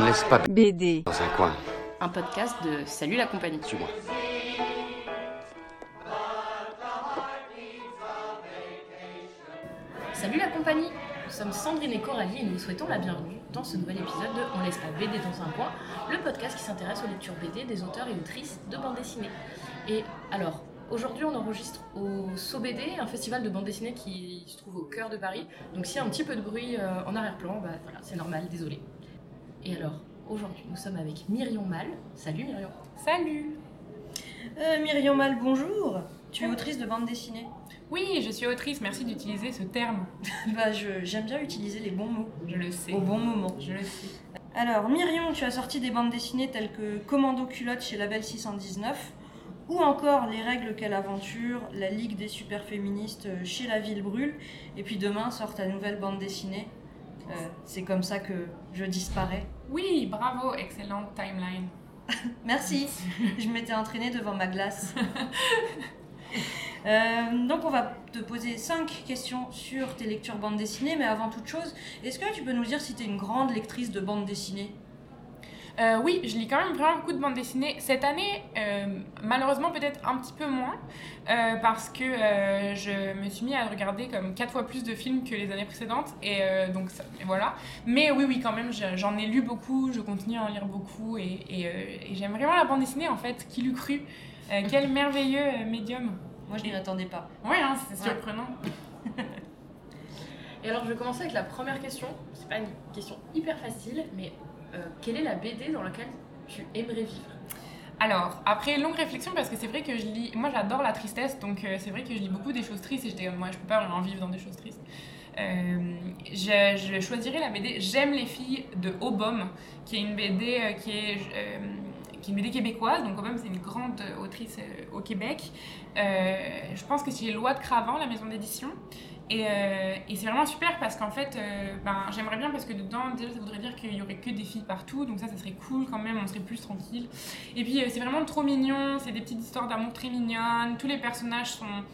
On ne laisse pas BD, dans un coin. un podcast de Salut la compagnie. Suis-moi. Salut la compagnie Nous sommes Sandrine et Coralie et nous vous souhaitons la bienvenue dans ce nouvel épisode de On laisse pas BD dans un coin, le podcast qui s'intéresse aux lectures BD des auteurs et autrices de bande dessinée. Et alors, aujourd'hui on enregistre au SoBD, un festival de bande dessinée qui se trouve au cœur de Paris. Donc s'il y a un petit peu de bruit euh, en arrière-plan, bah voilà, c'est normal, désolé. Et alors, aujourd'hui nous sommes avec Myrion Mal. Salut Myrion Salut Euh, Myriam Mal, bonjour. Tu es autrice de bande dessinée Oui, je suis autrice, merci d'utiliser ce terme. Bah, je- j'aime bien utiliser les bons mots Je le sais. au bon moment. Je le sais. Alors, Myriam, tu as sorti des bandes dessinées telles que Commando culotte chez Label 619 ou encore Les règles quelle aventure, La Ligue des super féministes euh, chez La Ville Brûle. Et puis demain sort ta nouvelle bande dessinée. Euh, C'est comme ça que je disparais. Oui, bravo, excellente timeline. Merci, je m'étais entraînée devant ma glace. Euh, donc on va te poser 5 questions sur tes lectures bande dessinée, mais avant toute chose, est-ce que tu peux nous dire si tu es une grande lectrice de bande dessinée? Euh, oui, je lis quand même vraiment beaucoup de bandes dessinées. Cette année, euh, malheureusement, peut-être un petit peu moins, euh, parce que je me suis mis à regarder comme quatre fois plus de films que les années précédentes, et donc ça- et voilà. Mais oui, oui, quand même, je- j'en ai lu beaucoup, je continue à en lire beaucoup, et, et, et j'aime vraiment la bande dessinée, en fait. Qui l'eût cru Quel merveilleux médium Moi je n'y attendais pas. Oui, hein, c'est Ouais. surprenant. Et alors je vais commencer avec la première question. C'est pas une question hyper facile, mais euh, quelle est la BD dans laquelle tu aimerais vivre Alors, après longue réflexion, parce que c'est vrai que je lis. Moi, j'adore la tristesse, donc euh, c'est vrai que je lis beaucoup des choses tristes et j'étais comme, moi, je peux pas vraiment vivre dans des choses tristes. Euh, je, choisirais la BD J'aime les filles de Obom, qui est une BD euh, qui est. euh, qui est une BD québécoise, donc Obom c'est une grande euh, autrice euh, au Québec. Euh, je pense que c'est Loi de Cravant, la maison d'édition. Et, euh, et c'est vraiment super parce qu'en fait, euh, ben, j'aimerais bien parce que dedans, déjà, ça voudrait dire qu'il y aurait que des filles partout, donc ça, ça serait cool quand même, on serait plus tranquille. Et puis, euh, c'est vraiment trop mignon, c'est des petites histoires d'amour très mignonnes, tous les personnages sont.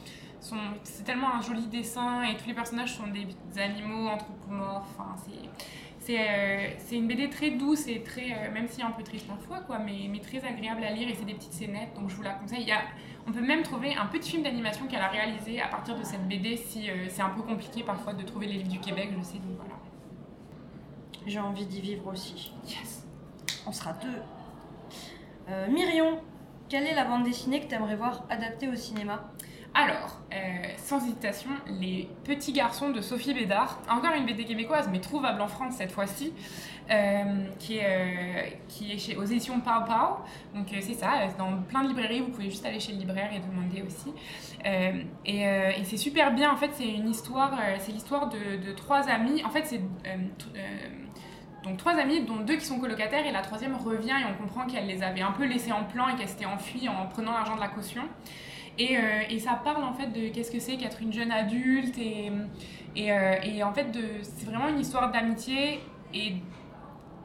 sont c'est tellement un joli dessin et tous les personnages sont des, des animaux anthropomorphes, enfin, c'est. C'est euh, c'est une BD très douce et très, euh, même si un peu triste parfois, quoi, mais, mais très agréable à lire et c'est des petites scénettes, donc je vous la conseille. Il y a, on peut même trouver un petit film d'animation qu'elle a réalisé à partir de cette BD si euh, c'est un peu compliqué parfois de trouver les livres du Québec, je sais, donc voilà. J'ai envie d'y vivre aussi. Yes. On sera deux. Myriam, quelle est la bande dessinée que tu aimerais voir adaptée au cinéma? Alors, euh, sans hésitation, Les Petits Garçons de Sophie Bédard. Encore une BD québécoise, mais trouvable en France cette fois-ci, euh, qui, est, euh, qui est chez, aux éditions Pau. Donc c'est ça, dans plein de librairies, vous pouvez juste aller chez le libraire et demander aussi. Et c'est super bien, en fait, c'est une histoire, c'est l'histoire de, de trois amis. En fait, c'est... donc trois amis, dont deux qui sont colocataires, et la troisième revient et on comprend qu'elle les avait un peu laissés en plan et qu'elle s'était enfuie en prenant l'argent de la caution. Et, euh, et ça parle en fait de qu'est-ce que c'est qu'être une jeune adulte et, et, euh, et en fait c'est vraiment une histoire d'amitié et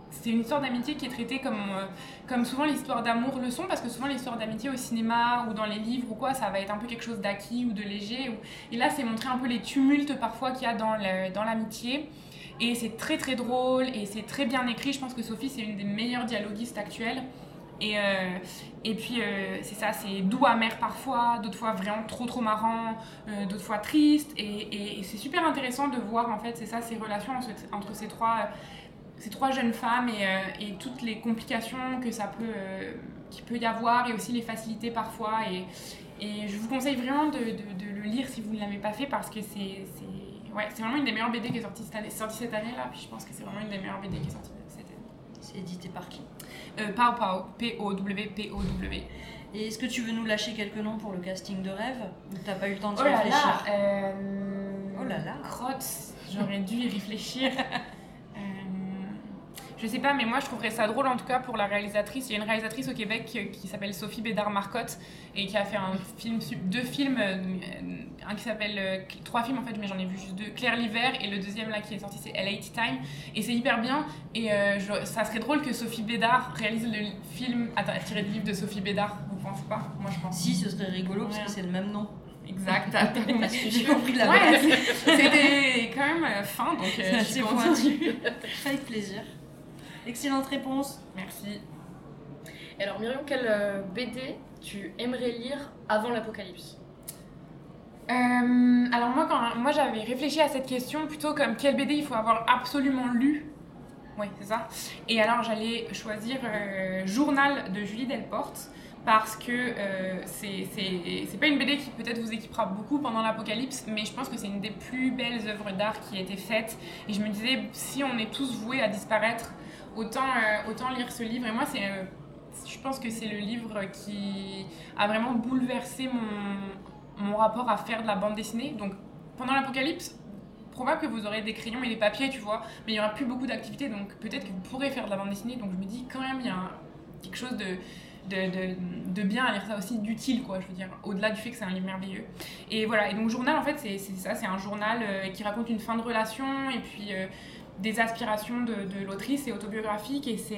c'est une histoire d'amitié qui est traitée comme, euh, comme souvent l'histoire d'amour le sont parce que souvent l'histoire d'amitié au cinéma ou dans les livres ou quoi ça va être un peu quelque chose d'acquis ou de léger et là c'est montrer un peu les tumultes parfois qu'il y a dans l'amitié. Et c'est très très drôle et c'est très bien écrit. Je pense que Sophie c'est une des meilleures dialoguistes actuelles et, euh, et puis euh, c'est ça, c'est doux amer parfois, d'autres fois vraiment trop trop marrant, euh, d'autres fois triste. Et, c'est super intéressant de voir en fait, c'est ça, ces relations entre, ces, trois, ces trois jeunes femmes et, et toutes les complications que ça peut, qu'il peut y avoir et aussi les facilités parfois. Et, je vous conseille vraiment de, de- le lire si vous ne l'avez pas fait parce que c'est, ouais, c'est vraiment une des meilleures BD qui est sortie cette année, sortie cette année là. Puis je pense que c'est vraiment une des meilleures BD qui est sortie cette année. C'est édité par qui? P-O-W, P-O-W. Et est-ce que tu veux nous lâcher quelques noms pour le casting de rêve Ou t'as pas eu le temps d'y Oh là réfléchir là, euh... Oh là là. Crotte, j'aurais dû y réfléchir. Je sais pas, mais moi je trouverais ça drôle en tout cas pour la réalisatrice. Il y a une réalisatrice au Québec qui, qui s'appelle Sophie Bédard-Marcotte et qui a fait un film, deux films, euh, un qui s'appelle, euh, trois films en fait, mais j'en ai vu juste deux, Claire l'hiver et le deuxième là qui est sorti c'est LA Time et c'est hyper bien et euh, je- ça serait drôle que Sophie Bédard réalise le film attends, tiré du livre de Sophie Bédard, vous pensez pas? Moi je pense. Si, ce serait rigolo parce que c'est le même nom. Exact, compris. J'ai compris la Ouais, c'était quand même fin, donc euh, C'est je suis. Avec plaisir. Excellente réponse. Merci. Et alors Myriam, quelle euh, BD tu aimerais lire avant l'apocalypse? Euh, alors moi, quand, moi j'avais réfléchi à cette question plutôt comme quel BD il faut avoir absolument lu. Oui, c'est ça. Et alors j'allais choisir euh, Journal de Julie Delporte parce que euh, c'est c'est- c'est pas une BD qui peut-être vous équipera beaucoup pendant l'apocalypse, mais je pense que c'est une des plus belles œuvres d'art qui a été faite. Et je me disais, si on est tous voués à disparaître, autant, euh, autant lire ce livre. Et moi, c'est, euh, je pense que c'est le livre qui a vraiment bouleversé mon, mon rapport à faire de la bande dessinée. Donc pendant l'apocalypse, probable que vous aurez des crayons et des papiers, tu vois, mais il n'y aura plus beaucoup d'activités, donc peut-être que vous pourrez faire de la bande dessinée. Donc je me dis quand même, il y a quelque chose de, de, de, de bien à lire ça aussi, d'utile, quoi, je veux dire, au-delà du fait que c'est un livre merveilleux. Et voilà, et donc journal, en fait, c'est ça, c'est un journal euh, qui raconte une fin de relation et puis des aspirations de, de l'autrice, c'est autobiographique et c'est...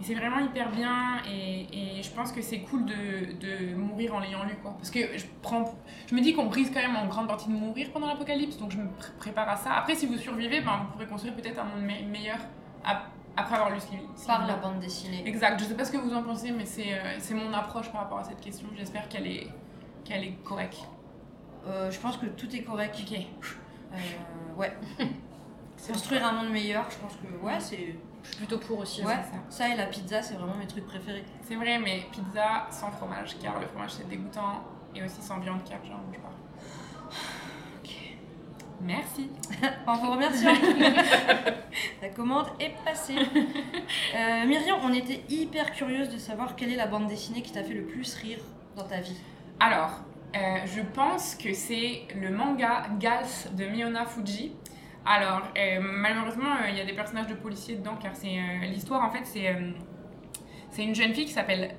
et c'est vraiment hyper bien et, et je pense que c'est cool de, de mourir en l'ayant lu quoi. Parce que je, prends, je me dis qu'on risque quand même en grande partie de mourir pendant l'apocalypse, donc je me pr- prépare à ça. Après, si vous survivez, ben, vous pourrez construire peut-être un monde me- meilleur ap- après avoir lu ce livre. Par la bande dessinée. Exact, je sais pas ce que vous en pensez, mais c'est euh, mon approche par rapport à cette question. J'espère qu'elle est, qu'elle est correcte. Euh, je pense que tout est correct. Ok. Euh, ouais. Construire un monde meilleur, je pense que ouais, c'est. Je suis plutôt pour aussi. Ouais. ça. Ça et la pizza, c'est vraiment mes trucs préférés. C'est vrai, mais pizza sans fromage, car le fromage c'est dégoûtant, et aussi sans viande, car j'en mange pas. Merci. En vous remerciant. La commande est passée. Euh, Myriam, on était hyper curieuse de savoir quelle est la bande dessinée qui t'a fait le plus rire dans ta vie. Alors, euh, je pense que c'est le manga Gals de Miona Fuji. Alors, euh, malheureusement, euh, il y a des personnages de policiers dedans, car c'est euh, l'histoire, en fait, c'est c'est une jeune fille qui s'appelle.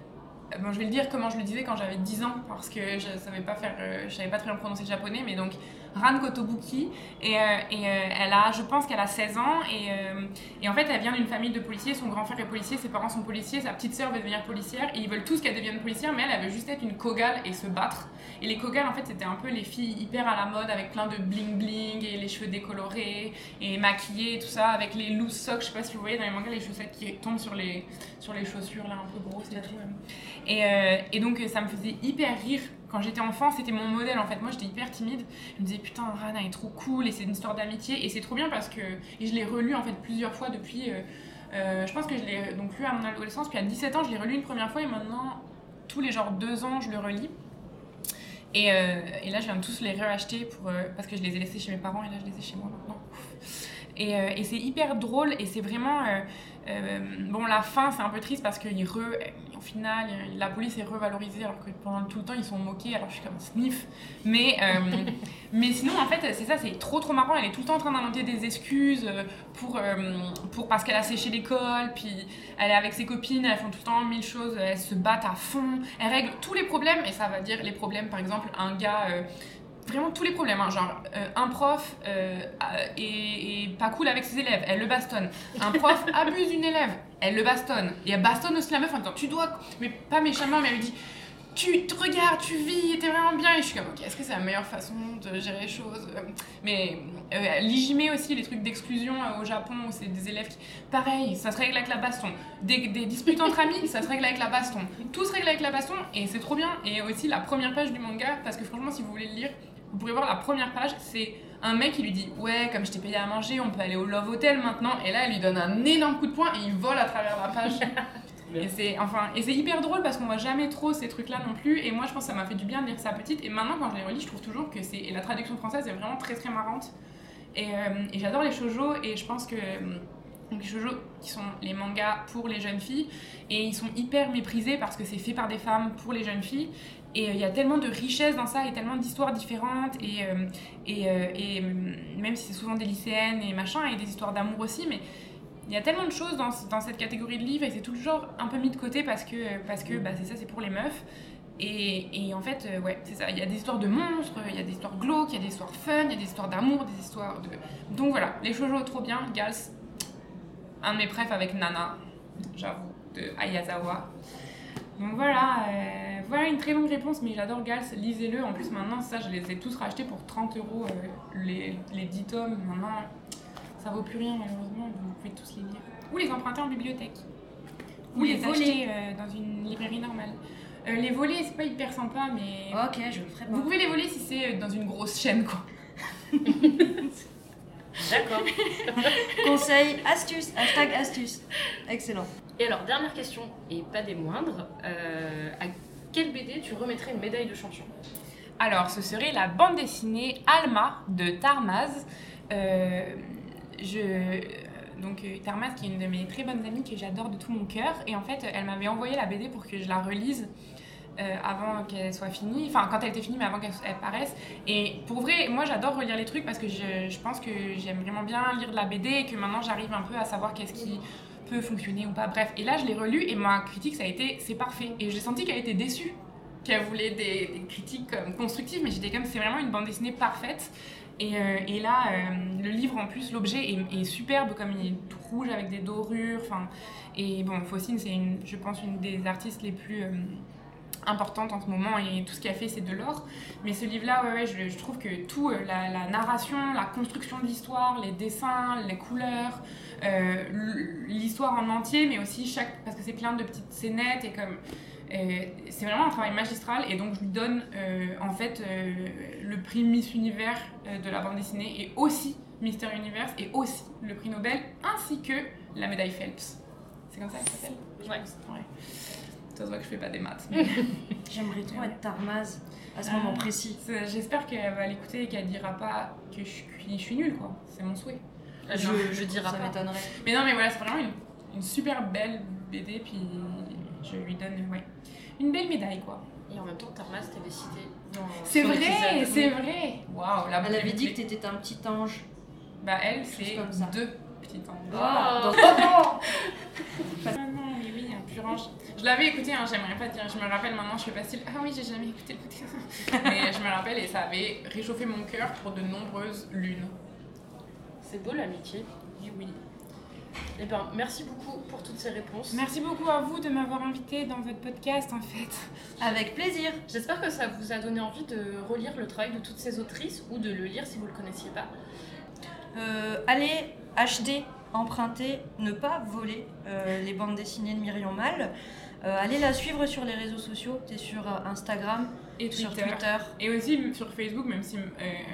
Bon, je vais le dire comment je le disais quand j'avais 10 ans, parce que je savais pas faire, je savais pas très bien prononcer le japonais, mais donc Ran Kotobuki. Et, euh, et euh, elle a, je pense qu'elle a 16 ans, et, euh, et en fait, elle vient d'une famille de policiers. Son grand frère est policier, ses parents sont policiers, sa petite sœur veut devenir policière, et ils veulent tous qu'elle devienne policière, mais elle, veut juste être une kogale et se battre. Et les kogales, en fait, c'était un peu les filles hyper à la mode, avec plein de bling bling, et les cheveux décolorés, et maquillées, tout ça, avec les loose socks. Je sais pas si vous voyez dans les mangas, les chaussettes qui tombent sur les, sur les chaussures, là, un peu grosses et. Et, et donc, ça me faisait hyper rire. Quand j'étais enfant, c'était mon modèle en fait. Moi, j'étais hyper timide. Je me disais, putain, Rana est trop cool et c'est une histoire d'amitié. Et c'est trop bien parce que. Et je l'ai relu en fait plusieurs fois depuis. euh, euh, je pense que je l'ai donc lu à mon adolescence. Puis à 17 ans, je l'ai relu une première fois et maintenant, tous les genre deux ans, je le relis. Et, euh, et là, je viens de tous les réacheter pour, parce que je les ai laissés chez mes parents et là, je les ai chez moi maintenant. Et, et c'est hyper drôle et c'est vraiment. bon, la fin, c'est un peu triste parce qu'il re, au final, la police est revalorisée alors que pendant tout le temps, ils sont moqués. Alors je suis comme sniff. Mais, euh, mais sinon, en fait, c'est ça, c'est trop trop marrant. Elle est tout le temps en train d'inventer des excuses euh, pour, euh, pour, parce qu'elle a séché l'école. Puis elle est avec ses copines, elles font tout le temps mille choses. Elles se battent à fond. Elles règlent tous les problèmes. Et ça va dire les problèmes, par exemple, un gars. Vraiment tous les problèmes, hein, genre euh, un prof euh, est, est pas cool avec ses élèves, elle le bastonne. Un prof abuse d'une élève, elle le bastonne. Et elle bastonne aussi la meuf en disant Tu dois, mais pas méchamment, mais elle lui dit Tu te regardes, tu vis, t'es vraiment bien. Et je suis comme Ok, est-ce que c'est la meilleure façon de gérer les choses? Mais euh, l'IJME aussi, les trucs d'exclusion euh, au Japon, où c'est des élèves qui. Pareil, ça se règle avec la baston. Des, des disputes entre amis, ça se règle avec la baston. Tout se règle avec la baston et c'est trop bien. Et aussi la première page du manga, parce que franchement, si vous voulez le lire, vous pourrez voir la première page, c'est un mec qui lui dit Ouais, comme je t'ai payé à manger, on peut aller au Love Hotel maintenant. Et là, elle lui donne un énorme coup de poing et il vole à travers la page. et c'est enfin, et hyper drôle parce qu'on voit jamais trop ces trucs-là non plus. Et moi, je pense que ça m'a fait du bien de lire ça petite. Et maintenant, quand je les relis, je trouve toujours que c'est. Et la traduction française est vraiment très très marrante. Et, euh, et j'adore les shoujo et je pense que. euh, donc les shoujo qui sont les mangas pour les jeunes filles et ils sont hyper méprisés parce que c'est fait par des femmes pour les jeunes filles et euh, il y a tellement de richesse dans ça et tellement d'histoires différentes et, euh, et, euh, et, même si c'est souvent des lycéennes et machin et des histoires d'amour aussi mais il y a tellement de choses dans, dans cette catégorie de livres et c'est toujours un peu mis de côté parce que parce que bah, c'est ça c'est pour les meufs. Et, et en fait ouais c'est ça. Il y a des histoires de monstres il y a des histoires glauques il y a des histoires fun il y a des histoires d'amour des histoires de donc voilà. Les shoujo trop bien. Gals un de mes préfs avec Nana j'avoue de Ayazawa. Donc voilà, très longue réponse, mais j'adore Gals, lisez-le. En plus, maintenant, ça, je les ai tous rachetés pour 30 euros euh, les, les 10 tomes. Maintenant, ça vaut plus rien malheureusement, vous pouvez tous les lire. Ou les emprunter en bibliothèque. Ou Ou les les acheter euh, dans une librairie normale. Euh, les voler, c'est pas hyper sympa, mais Ok, je le ferai pas. vous pouvez les voler si c'est dans une grosse chaîne, quoi. D'accord. Conseil, astuce, hashtag astuce. Excellent. Et alors, dernière question, et pas des moindres. euh, à quelle BD tu remettrais une médaille de champion Alors, ce serait la bande dessinée Alma de Tarmaz. Euh, je, donc, euh, Tarmaz, qui est une de mes très bonnes amies que j'adore de tout mon cœur. Et en fait, elle m'avait envoyé la BD pour que je la relise. euh, avant qu'elle soit finie, enfin quand elle était finie mais avant qu'elle elle paraisse et pour vrai moi j'adore relire les trucs parce que je, je pense que j'aime vraiment bien lire de la BD et que maintenant j'arrive un peu à savoir qu'est-ce qui peut fonctionner ou pas bref et là je l'ai relu et ma critique ça a été c'est parfait et j'ai senti qu'elle était déçue qu'elle voulait des, des critiques constructives, mais j'étais comme c'est vraiment une bande dessinée parfaite. Et, euh, et là, euh, le livre en plus, l'objet est, superbe, comme il est rouge avec des dorures. Enfin, et bon, Faucine, c'est une, je pense une des artistes les plus importantes en ce moment, et tout ce qu'elle a fait, c'est de l'or. Mais ce livre-là, ouais, ouais, je, je trouve que tout, euh, la, la narration, la construction de l'histoire, les dessins, les couleurs, euh, l'histoire en entier, mais aussi chaque, parce que c'est plein de petites scénettes et comme euh, c'est vraiment un travail magistral et donc je lui donne en fait le prix Miss Univers de la bande dessinée et aussi Mister Universe et aussi le prix Nobel ainsi que la médaille Phelps. C'est comme ça qu'elle s'appelle Ouais. Ouais. Ça se voit que je fais pas des maths. mais J'aimerais trop être Tarmaz à ce moment précis. J'espère qu'elle va l'écouter et qu'elle dira pas que je suis, je suis nulle quoi. C'est mon souhait. Euh, Je, non, je dirai ça pas. m'étonnerait. Mais non mais voilà, c'est vraiment une, une super belle BD puis je lui donne ouais, une belle médaille quoi. Et en même temps, Tarmas t'avait cité C'est vrai, c'est vrai. Waouh, la Elle avait dit que t'étais un petit ange. Bah elle, c'est comme ça. deux petites anges. Ah, Oh. dans- Oh non Ah non, mais oui. Je l'avais écouté, hein, j'aimerais pas dire. Je me rappelle maintenant, je fais pas style. Ah oui, j'ai jamais écouté le podcast. mais je me rappelle et ça avait réchauffé mon cœur pour de nombreuses lunes. C'est beau l'amitié. Et oui. Eh ben, merci beaucoup pour toutes ces réponses. Merci beaucoup à vous de m'avoir invité dans votre podcast en fait. Avec plaisir. J'espère que ça vous a donné envie de relire le travail de toutes ces autrices ou de le lire si vous le connaissiez pas. Euh, allez acheter, emprunter, ne pas voler euh, les bandes dessinées de Myriam Mal. Euh, allez la suivre sur les réseaux sociaux. T'es sur euh, Instagram, Et sur Twitter. Et aussi sur Facebook, même si euh,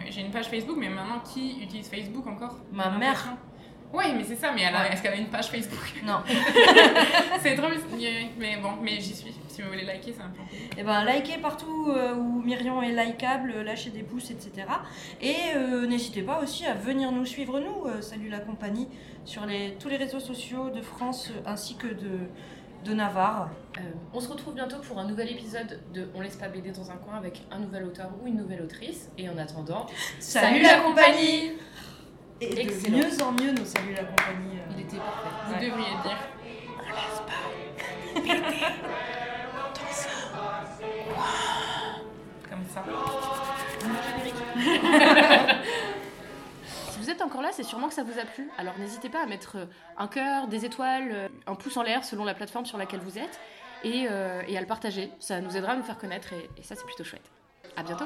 j'ai une page Facebook, mais maintenant qui utilise Facebook encore? Ma mère. Oui, mais c'est ça, mais elle a- Ouais. est-ce qu'elle a une page Facebook? Non. C'est trop mystérieux, mais bon, mais j'y suis. Si vous voulez liker, c'est un peu. Et ben likez partout euh, où Myriam est likable, euh, lâchez des pouces, etc. Et euh, n'hésitez pas aussi à venir nous suivre nous, Salut la compagnie, sur les, tous les réseaux sociaux de France ainsi que de, de Navarre. Euh, on se retrouve bientôt pour un nouvel épisode de On laisse pas BD dans un coin avec un nouvel auteur ou une nouvelle autrice. Et en attendant, Salut la compagnie Et de mieux en mieux nos Salut la compagnie. euh. il était parfait. Vous Ouais. devriez dire. Comme ça. Si vous êtes encore là, c'est sûrement que ça vous a plu. Alors n'hésitez pas à mettre euh, un cœur, des étoiles, euh, un pouce en l'air selon la plateforme sur laquelle vous êtes et, euh, et à le partager. Ça nous aidera à nous faire connaître et, et ça c'est plutôt chouette. À bientôt